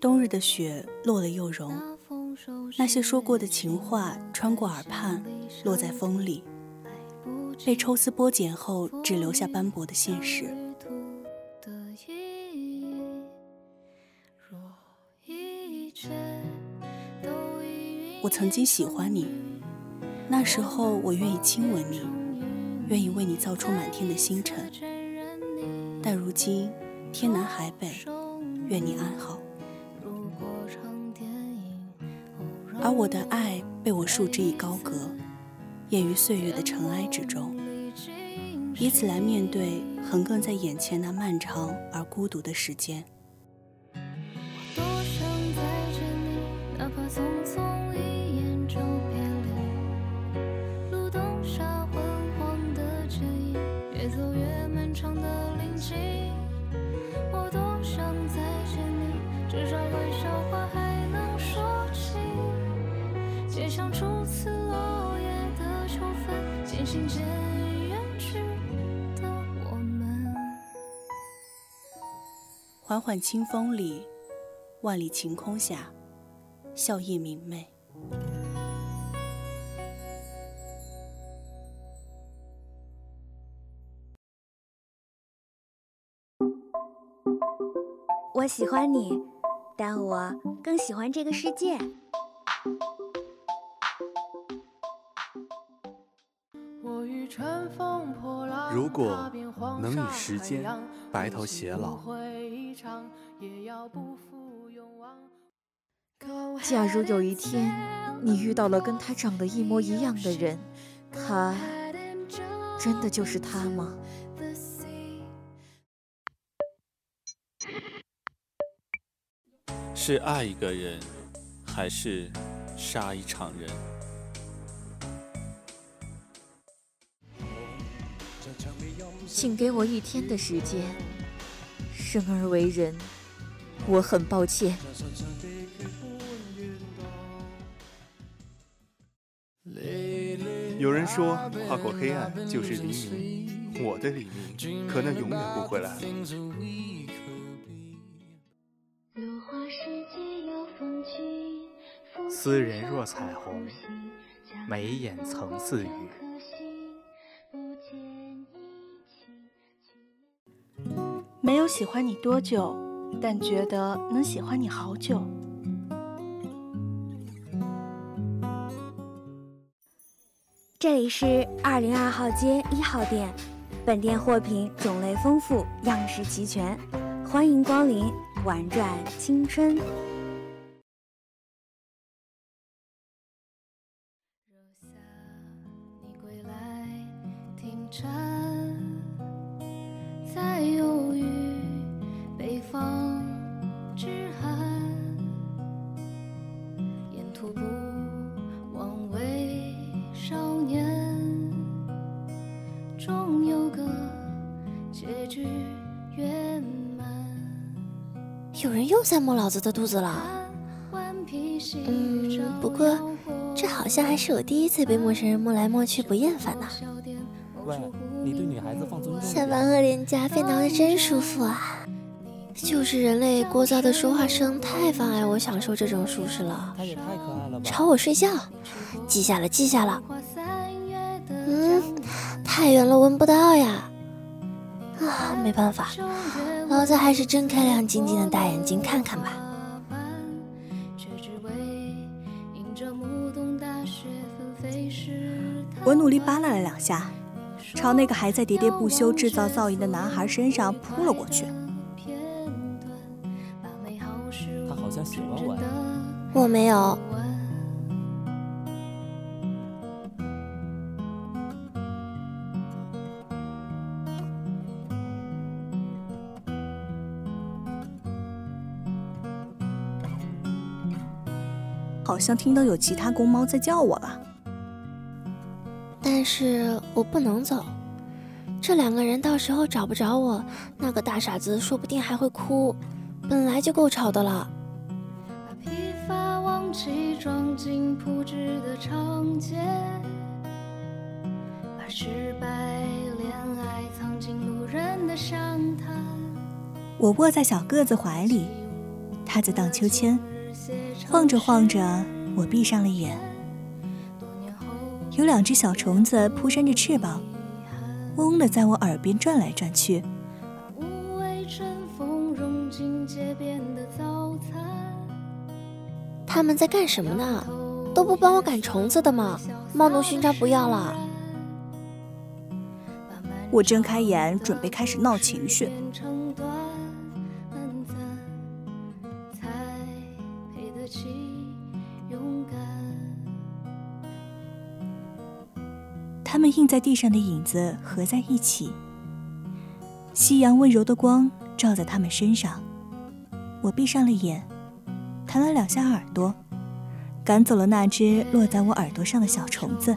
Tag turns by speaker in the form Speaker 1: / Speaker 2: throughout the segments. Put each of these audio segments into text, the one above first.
Speaker 1: 冬日的雪落了又融，那些说过的情话穿过耳畔，落在风里，被抽丝剥茧后只留下斑驳的现实。我曾经喜欢你，那时候我愿意亲吻你，愿意为你造出满天的星辰。但如今天南海北，愿你安好。而我的爱被我束之以高阁，掩于岁月的尘埃之中，以此来面对横亘在眼前那漫长而孤独的时间。缓缓清风里，万里晴空下，笑靥明媚。
Speaker 2: 我喜欢你，但我更喜欢这个世界。
Speaker 3: 如果能与时间白头偕老，
Speaker 4: 假如有一天你遇到了跟他长得一模一样的人，他真的就是他吗？
Speaker 3: 是爱一个人，还是杀一场人？
Speaker 4: 请给我一天的时间。生而为人，我很抱歉。
Speaker 3: 有人说，跨过黑暗就是黎明。我的黎明，可能永远不会来了。
Speaker 5: 斯人若彩虹，眉眼曾似雨。
Speaker 1: 没有喜欢你多久，但觉得能喜欢你好久。
Speaker 2: 这里是二零二号街一号店，本店货品种类丰富，样式齐全，欢迎光临，玩转青春。
Speaker 6: 又在摸老子的肚子了。嗯，不过这好像还是我第一次被陌生人摸来摸去不厌烦呢。
Speaker 7: 喂，你对女孩子放尊重。
Speaker 6: 下班和脸颊被挠得真舒服啊！就是人类聒噪的说话声太妨碍我享受这种舒适了。
Speaker 7: 他也太可爱了吧！
Speaker 6: 吵我睡觉，记下了，记下了。嗯，太远了，闻不到呀。啊，没办法。老子还是睁开亮晶晶的大眼睛看看吧。
Speaker 1: 我努力扒拉了两下，朝那个还在喋喋不休制造噪音的男孩身上扑了过去。
Speaker 7: 他好像喜欢我。
Speaker 6: 我没有。
Speaker 1: 好像听到有其他公猫在叫我了，
Speaker 6: 但是我不能走。这两个人到时候找不着我，那个大傻子说不定还会哭。本来就够吵的了。
Speaker 1: 我卧在小个子怀里。
Speaker 8: 他在荡秋千，晃着晃着，我闭上了眼。有两只小虫子扑扇着翅膀，嗡嗡的在我耳边转来转去。
Speaker 6: 他们在干什么呢？都不帮我赶虫子的吗？冒怒勋章不要了！
Speaker 8: 我睁开眼，准备开始闹情绪。他们印在地上的影子合在一起，夕阳温柔的光照在他们身上。我闭上了眼，弹了两下耳朵，赶走了那只落在我耳朵上的小虫子。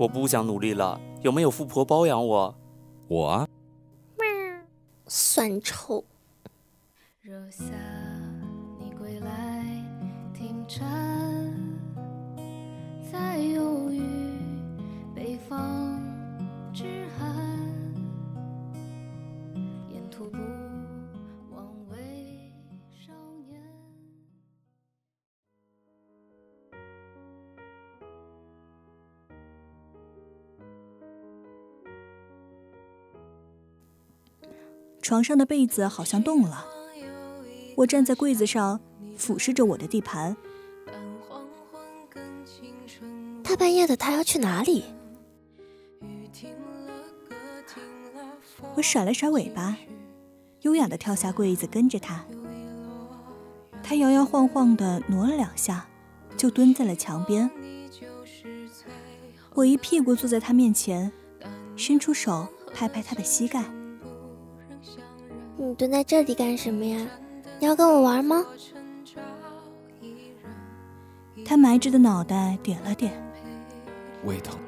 Speaker 7: 我不想努力了，有没有富婆包养我？
Speaker 9: 我啊，
Speaker 6: 酸臭。
Speaker 8: 床上的被子好像动了，我站在柜子上，俯视着我的地盘。
Speaker 6: 大半夜的，他要去哪里？
Speaker 8: 我甩了甩尾巴，优雅的跳下柜子，跟着他。他摇摇晃晃的挪了两下，就蹲在了墙边。我一屁股坐在他面前，伸出手拍拍他的膝盖。
Speaker 6: 你蹲在这里干什么呀？你要跟我玩吗？
Speaker 8: 他埋着的脑袋点了点，
Speaker 9: 胃疼。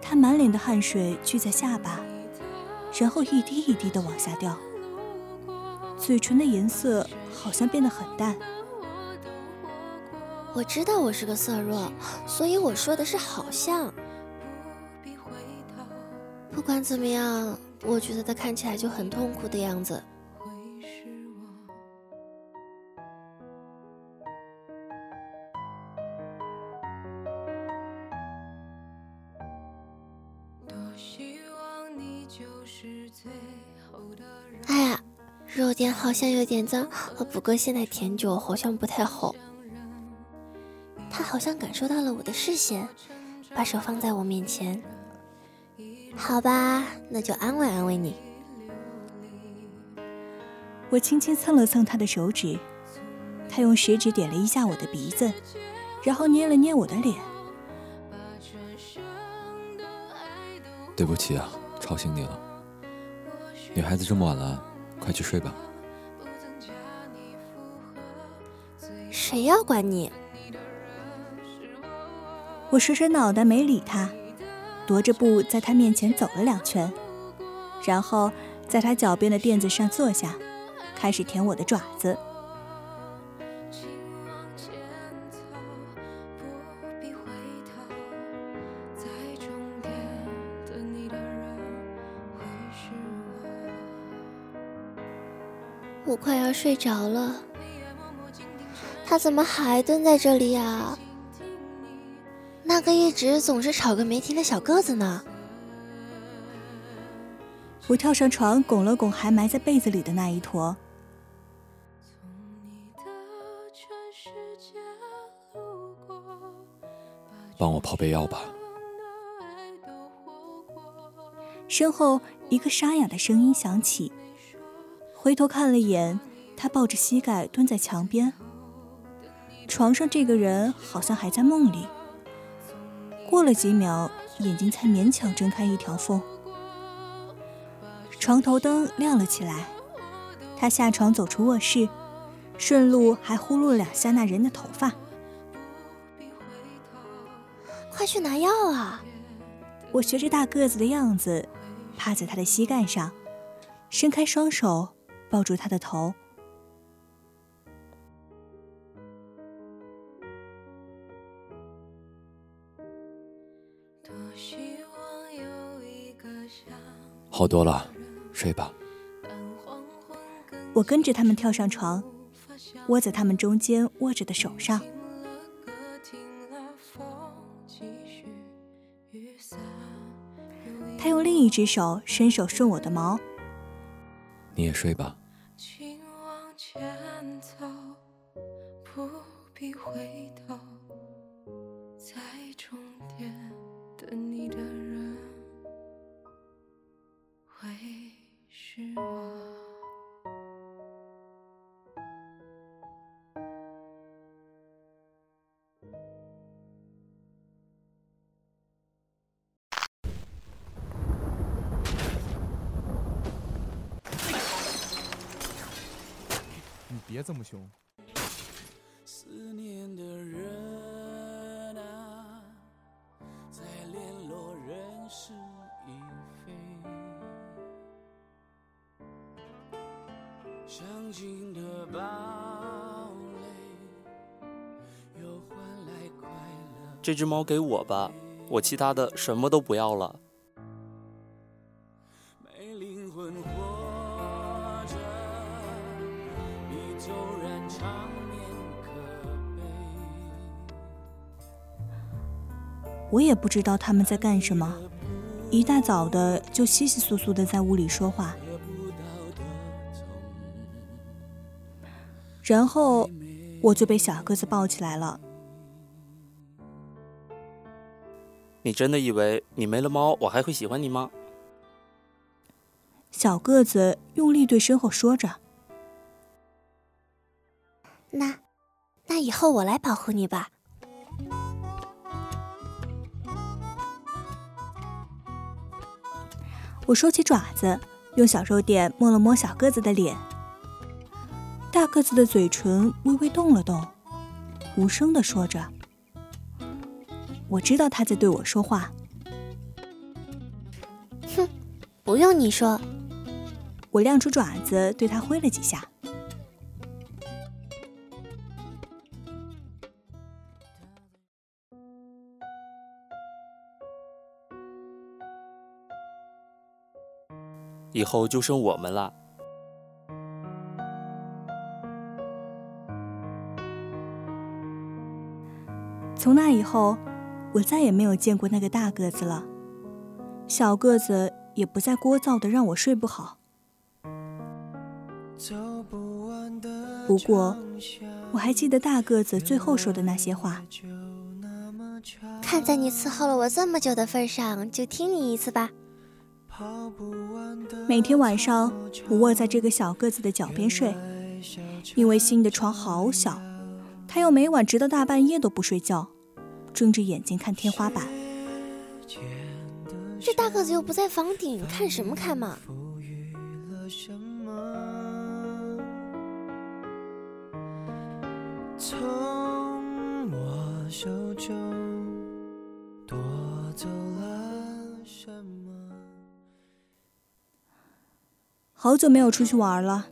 Speaker 8: 他满脸的汗水聚在下巴，然后一滴一滴的往下掉，嘴唇的颜色好像变得很淡。
Speaker 6: 我知道我是个色弱，所以我说的是好像。不管怎么样。我觉得他看起来就很痛苦的样子。哎呀，肉垫好像有点脏，不过现在舔酒好像不太好。他好像感受到了我的视线，把手放在我面前。好吧，那就安慰安慰你。
Speaker 8: 我轻轻蹭了蹭他的手指，他用食指点了一下我的鼻子，然后捏了捏我的脸。
Speaker 9: 对不起啊，吵醒你了。女孩子这么晚了，快去睡吧。
Speaker 6: 谁要管你？
Speaker 8: 我甩甩脑袋，没理他。踱着步在他面前走了两圈，然后在他脚边的垫子上坐下，开始舔我的爪子。
Speaker 6: 我快要睡着了，他怎么还蹲在这里呀？那个一直总是吵个没停的小个子呢？
Speaker 8: 我跳上床，拱了拱还埋在被子里的那一坨。
Speaker 9: 帮我泡杯药吧。
Speaker 8: 身后一个沙哑的声音响起，回头看了一眼，他抱着膝盖蹲在墙边。床上这个人好像还在梦里。过了几秒，眼睛才勉强睁开一条缝。床头灯亮了起来，他下床走出卧室，顺路还呼噜了两下那人的头发。
Speaker 6: 快去拿药啊！
Speaker 8: 我学着大个子的样子，趴在他的膝盖上，伸开双手抱住他的头。
Speaker 9: 好多了，睡吧。
Speaker 8: 我跟着他们跳上床，窝在他们中间握着的手上。他用另一只手伸手顺我的毛。
Speaker 9: 你也睡吧。
Speaker 10: 别这么凶。
Speaker 11: 思念的人啊，在联络人时已非。伤心的堡垒，又换来快乐。
Speaker 7: 这只猫给我吧，我其他的什么都不要了。
Speaker 8: 我也不知道他们在干什么，一大早的就稀稀疏疏的在屋里说话，然后我就被小个子抱起来了。
Speaker 7: 你真的以为你没了猫，我还会喜欢你吗？
Speaker 8: 小个子用力对身后说着：“
Speaker 6: 那，那以后我来保护你吧。”
Speaker 8: 我收起爪子，用小肉垫摸了摸小个子的脸。大个子的嘴唇微微动了动，无声的说着：“我知道他在对我说话。”
Speaker 6: 哼，不用你说。
Speaker 8: 我亮出爪子对他挥了几下。
Speaker 7: 以后就剩我们了。
Speaker 8: 从那以后，我再也没有见过那个大个子了。小个子也不再聒噪的让我睡不好。不过，我还记得大个子最后说的那些话。
Speaker 6: 看在你伺候了我这么久的份上，就听你一次吧。
Speaker 8: 每天晚上，我卧在这个小个子的脚边睡，因为新的床好小，他又每晚直到大半夜都不睡觉，睁着眼睛看天花板。
Speaker 6: 这大个子又不在房顶，看什么看嘛？从我手中夺走
Speaker 8: 了什么？好久没有出去玩了。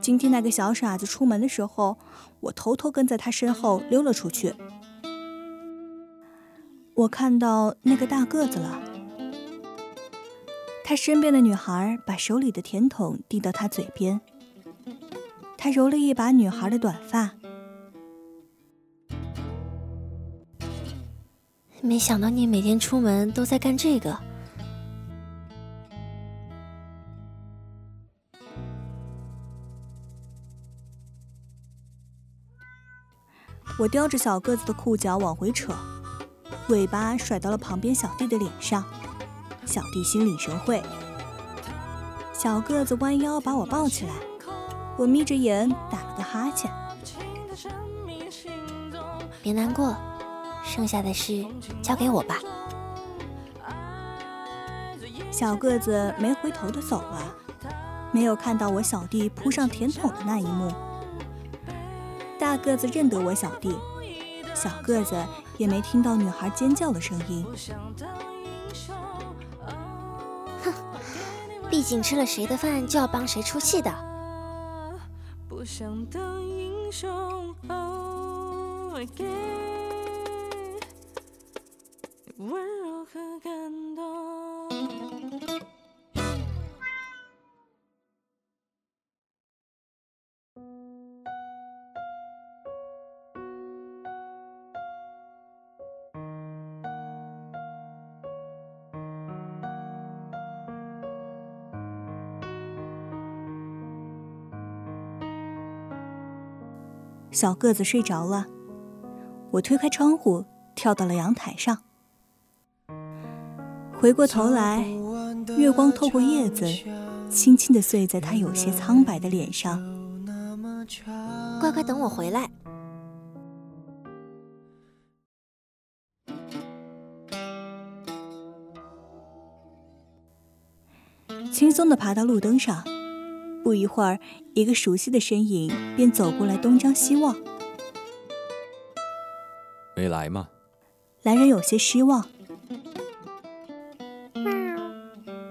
Speaker 8: 今天那个小傻子出门的时候，我偷偷跟在他身后溜了出去。我看到那个大个子了。他身边的女孩把手里的甜筒递到他嘴边，他揉了一把女孩的短发。
Speaker 6: 没想到你每天出门都在干这个。
Speaker 8: 我叼着小个子的裤脚往回扯，尾巴甩到了旁边小弟的脸上，小弟心领神会。小个子弯腰把我抱起来，我眯着眼打了个哈欠。
Speaker 6: 别难过，剩下的事交给我吧。
Speaker 8: 小个子没回头的走了，没有看到我小弟扑上甜筒的那一幕。大个子认得我小弟，小个子也没听到女孩尖叫的声音。
Speaker 6: 哼，毕竟吃了谁的饭就要帮谁出气的。不想当英雄。温柔
Speaker 8: 小个子睡着了，我推开窗户，跳到了阳台上。回过头来，月光透过叶子，轻轻地碎在他有些苍白的脸上。
Speaker 6: 乖乖等我回来。
Speaker 8: 轻松地爬到路灯上。不一会儿，一个熟悉的身影便走过来，东张西望。
Speaker 9: 没来吗？
Speaker 8: 来人有些失望。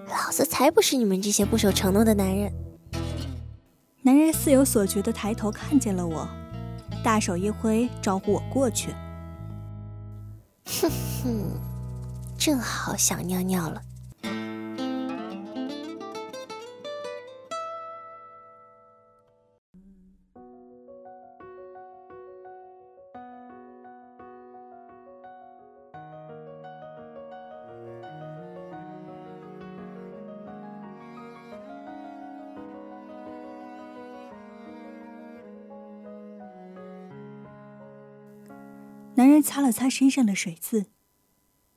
Speaker 6: 老子才不是你们这些不守承诺的男人！
Speaker 8: 男人似有所觉的抬头看见了我，大手一挥，招呼我过去。
Speaker 6: 哼哼，正好想尿尿了。
Speaker 8: 男人擦了擦身上的水渍，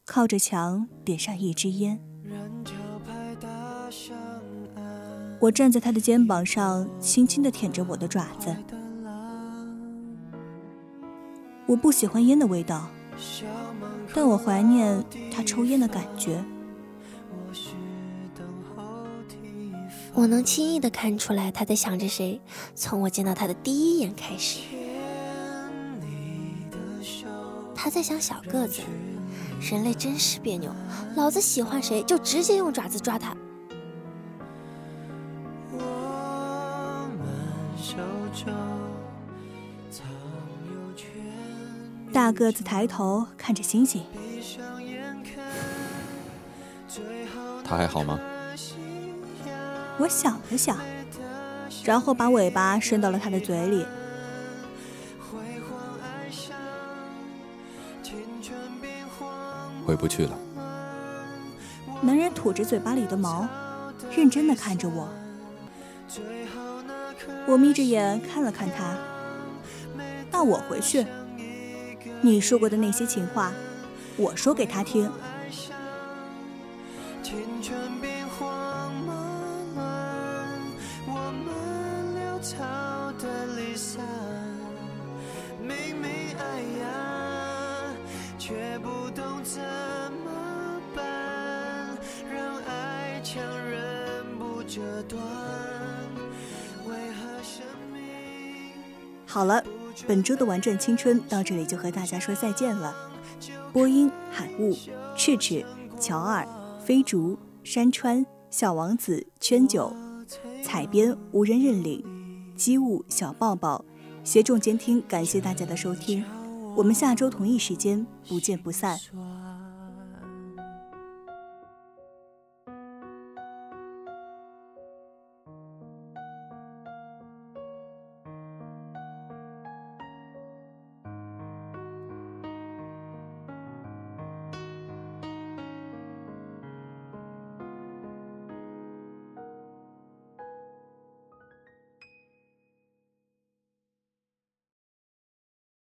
Speaker 8: 靠着墙点上一支烟。我站在他的肩膀上，轻轻地舔着我的爪子。我不喜欢烟的味道，但我怀念他抽烟的感觉。
Speaker 6: 我能轻易地看出来他在想着谁，从我见到他的第一眼开始。他在想小个子，人类真是别扭，老子喜欢谁就直接用爪子抓他。
Speaker 8: 大个子抬头看着星星，
Speaker 9: 他还好吗？
Speaker 8: 我想了想，然后把尾巴伸到了他的嘴里。
Speaker 9: 回不去了。
Speaker 8: 男人吐着嘴巴里的毛，认真的看着我。我眯着眼看了看他。那我回去。你说过的那些情话，我说给他听。好了，本周的玩转青春到这里就和大家说再见了。播音：海雾、赤赤、乔二、飞竹、山川、小王子、圈九、采编无人认领、机务小抱抱，协众监听，感谢大家的收听，我们下周同一时间不见不散。